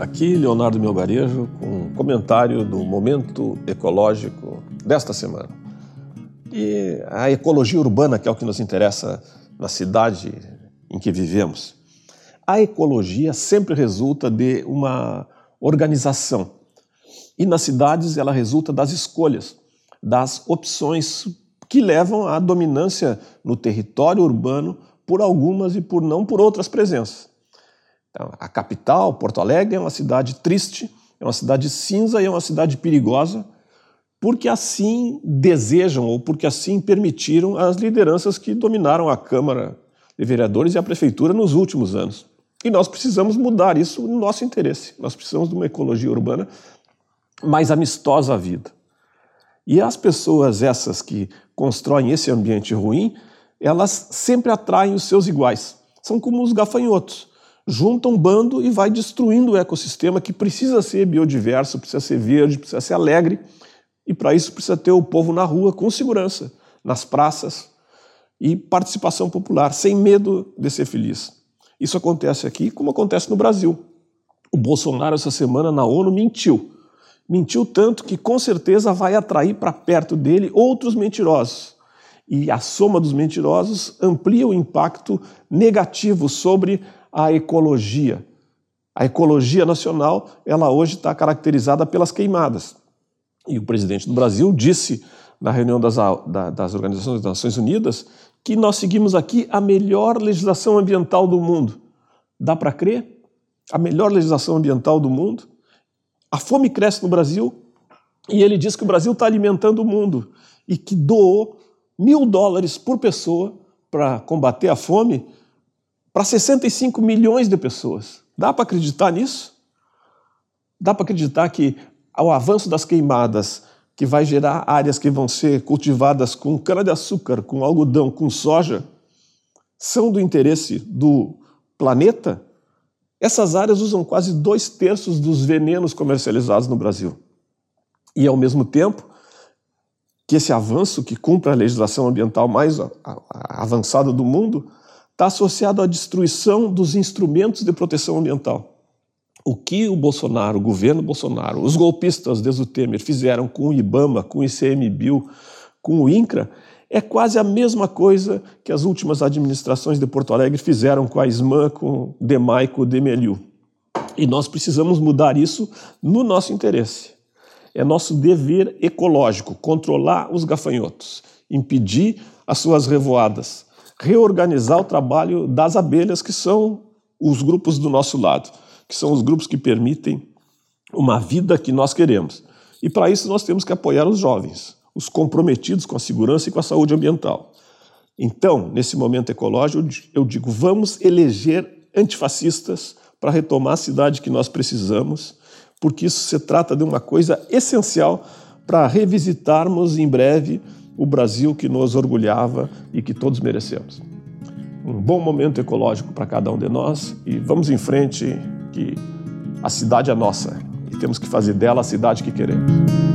Aqui Leonardo Melgarejo com um comentário do momento ecológico desta semana. E a ecologia urbana, que é o que nos interessa na cidade em que vivemos. A ecologia sempre resulta de uma organização. E nas cidades ela resulta das escolhas, das opções que levam à dominância no território urbano por algumas e por não por outras presenças. Então, a capital, Porto Alegre, é uma cidade triste, é uma cidade cinza e é uma cidade perigosa, porque assim desejam ou porque assim permitiram as lideranças que dominaram a Câmara de Vereadores e a Prefeitura nos últimos anos. E nós precisamos mudar isso no nosso interesse. Nós precisamos de uma ecologia urbana mais amistosa à vida. E as pessoas essas que constroem esse ambiente ruim, elas sempre atraem os seus iguais. São como os gafanhotos junta um bando e vai destruindo o ecossistema que precisa ser biodiverso, precisa ser verde, precisa ser alegre. E para isso precisa ter o povo na rua com segurança, nas praças e participação popular, sem medo de ser feliz. Isso acontece aqui como acontece no Brasil. O Bolsonaro, essa semana na ONU, mentiu. Mentiu tanto que com certeza vai atrair para perto dele outros mentirosos. E a soma dos mentirosos amplia o impacto negativo sobre a ecologia. A ecologia nacional, ela hoje está caracterizada pelas queimadas. E o presidente do Brasil disse na reunião das, das Organizações das Nações Unidas que nós seguimos aqui a melhor legislação ambiental do mundo. Dá para crer? A melhor legislação ambiental do mundo? A fome cresce no Brasil e ele diz que o Brasil está alimentando o mundo e que doou mil dólares por pessoa para combater a fome para 65 milhões de pessoas. Dá para acreditar nisso? Dá para acreditar que o avanço das queimadas, que vai gerar áreas que vão ser cultivadas com cana-de-açúcar, com algodão, com soja, são do interesse do planeta? Essas áreas usam quase dois terços dos venenos comercializados no Brasil. E, ao mesmo tempo, que esse avanço, que cumpre a legislação ambiental mais avançada do mundo, está associado à destruição dos instrumentos de proteção ambiental. O que o Bolsonaro, o governo Bolsonaro, os golpistas desde o Temer fizeram com o IBAMA, com o ICMBio, com o INCRA, é quase a mesma coisa que as últimas administrações de Porto Alegre fizeram com a SMAN, com o DEMAI, com o DEMELIU. E nós precisamos mudar isso no nosso interesse. É nosso dever ecológico controlar os gafanhotos, impedir as suas revoadas, reorganizar o trabalho das abelhas, que são os grupos do nosso lado, que são os grupos que permitem uma vida que nós queremos. E para isso nós temos que apoiar os jovens, os comprometidos com a segurança e com a saúde ambiental. Então, nesse momento ecológico, eu digo: vamos eleger antifascistas para retomar a cidade que nós precisamos, porque isso se trata de uma coisa essencial para revisitarmos em breve o Brasil que nos orgulhava e que todos merecemos. Um bom momento ecológico para cada um de nós e vamos em frente, que a cidade é nossa e temos que fazer dela a cidade que queremos.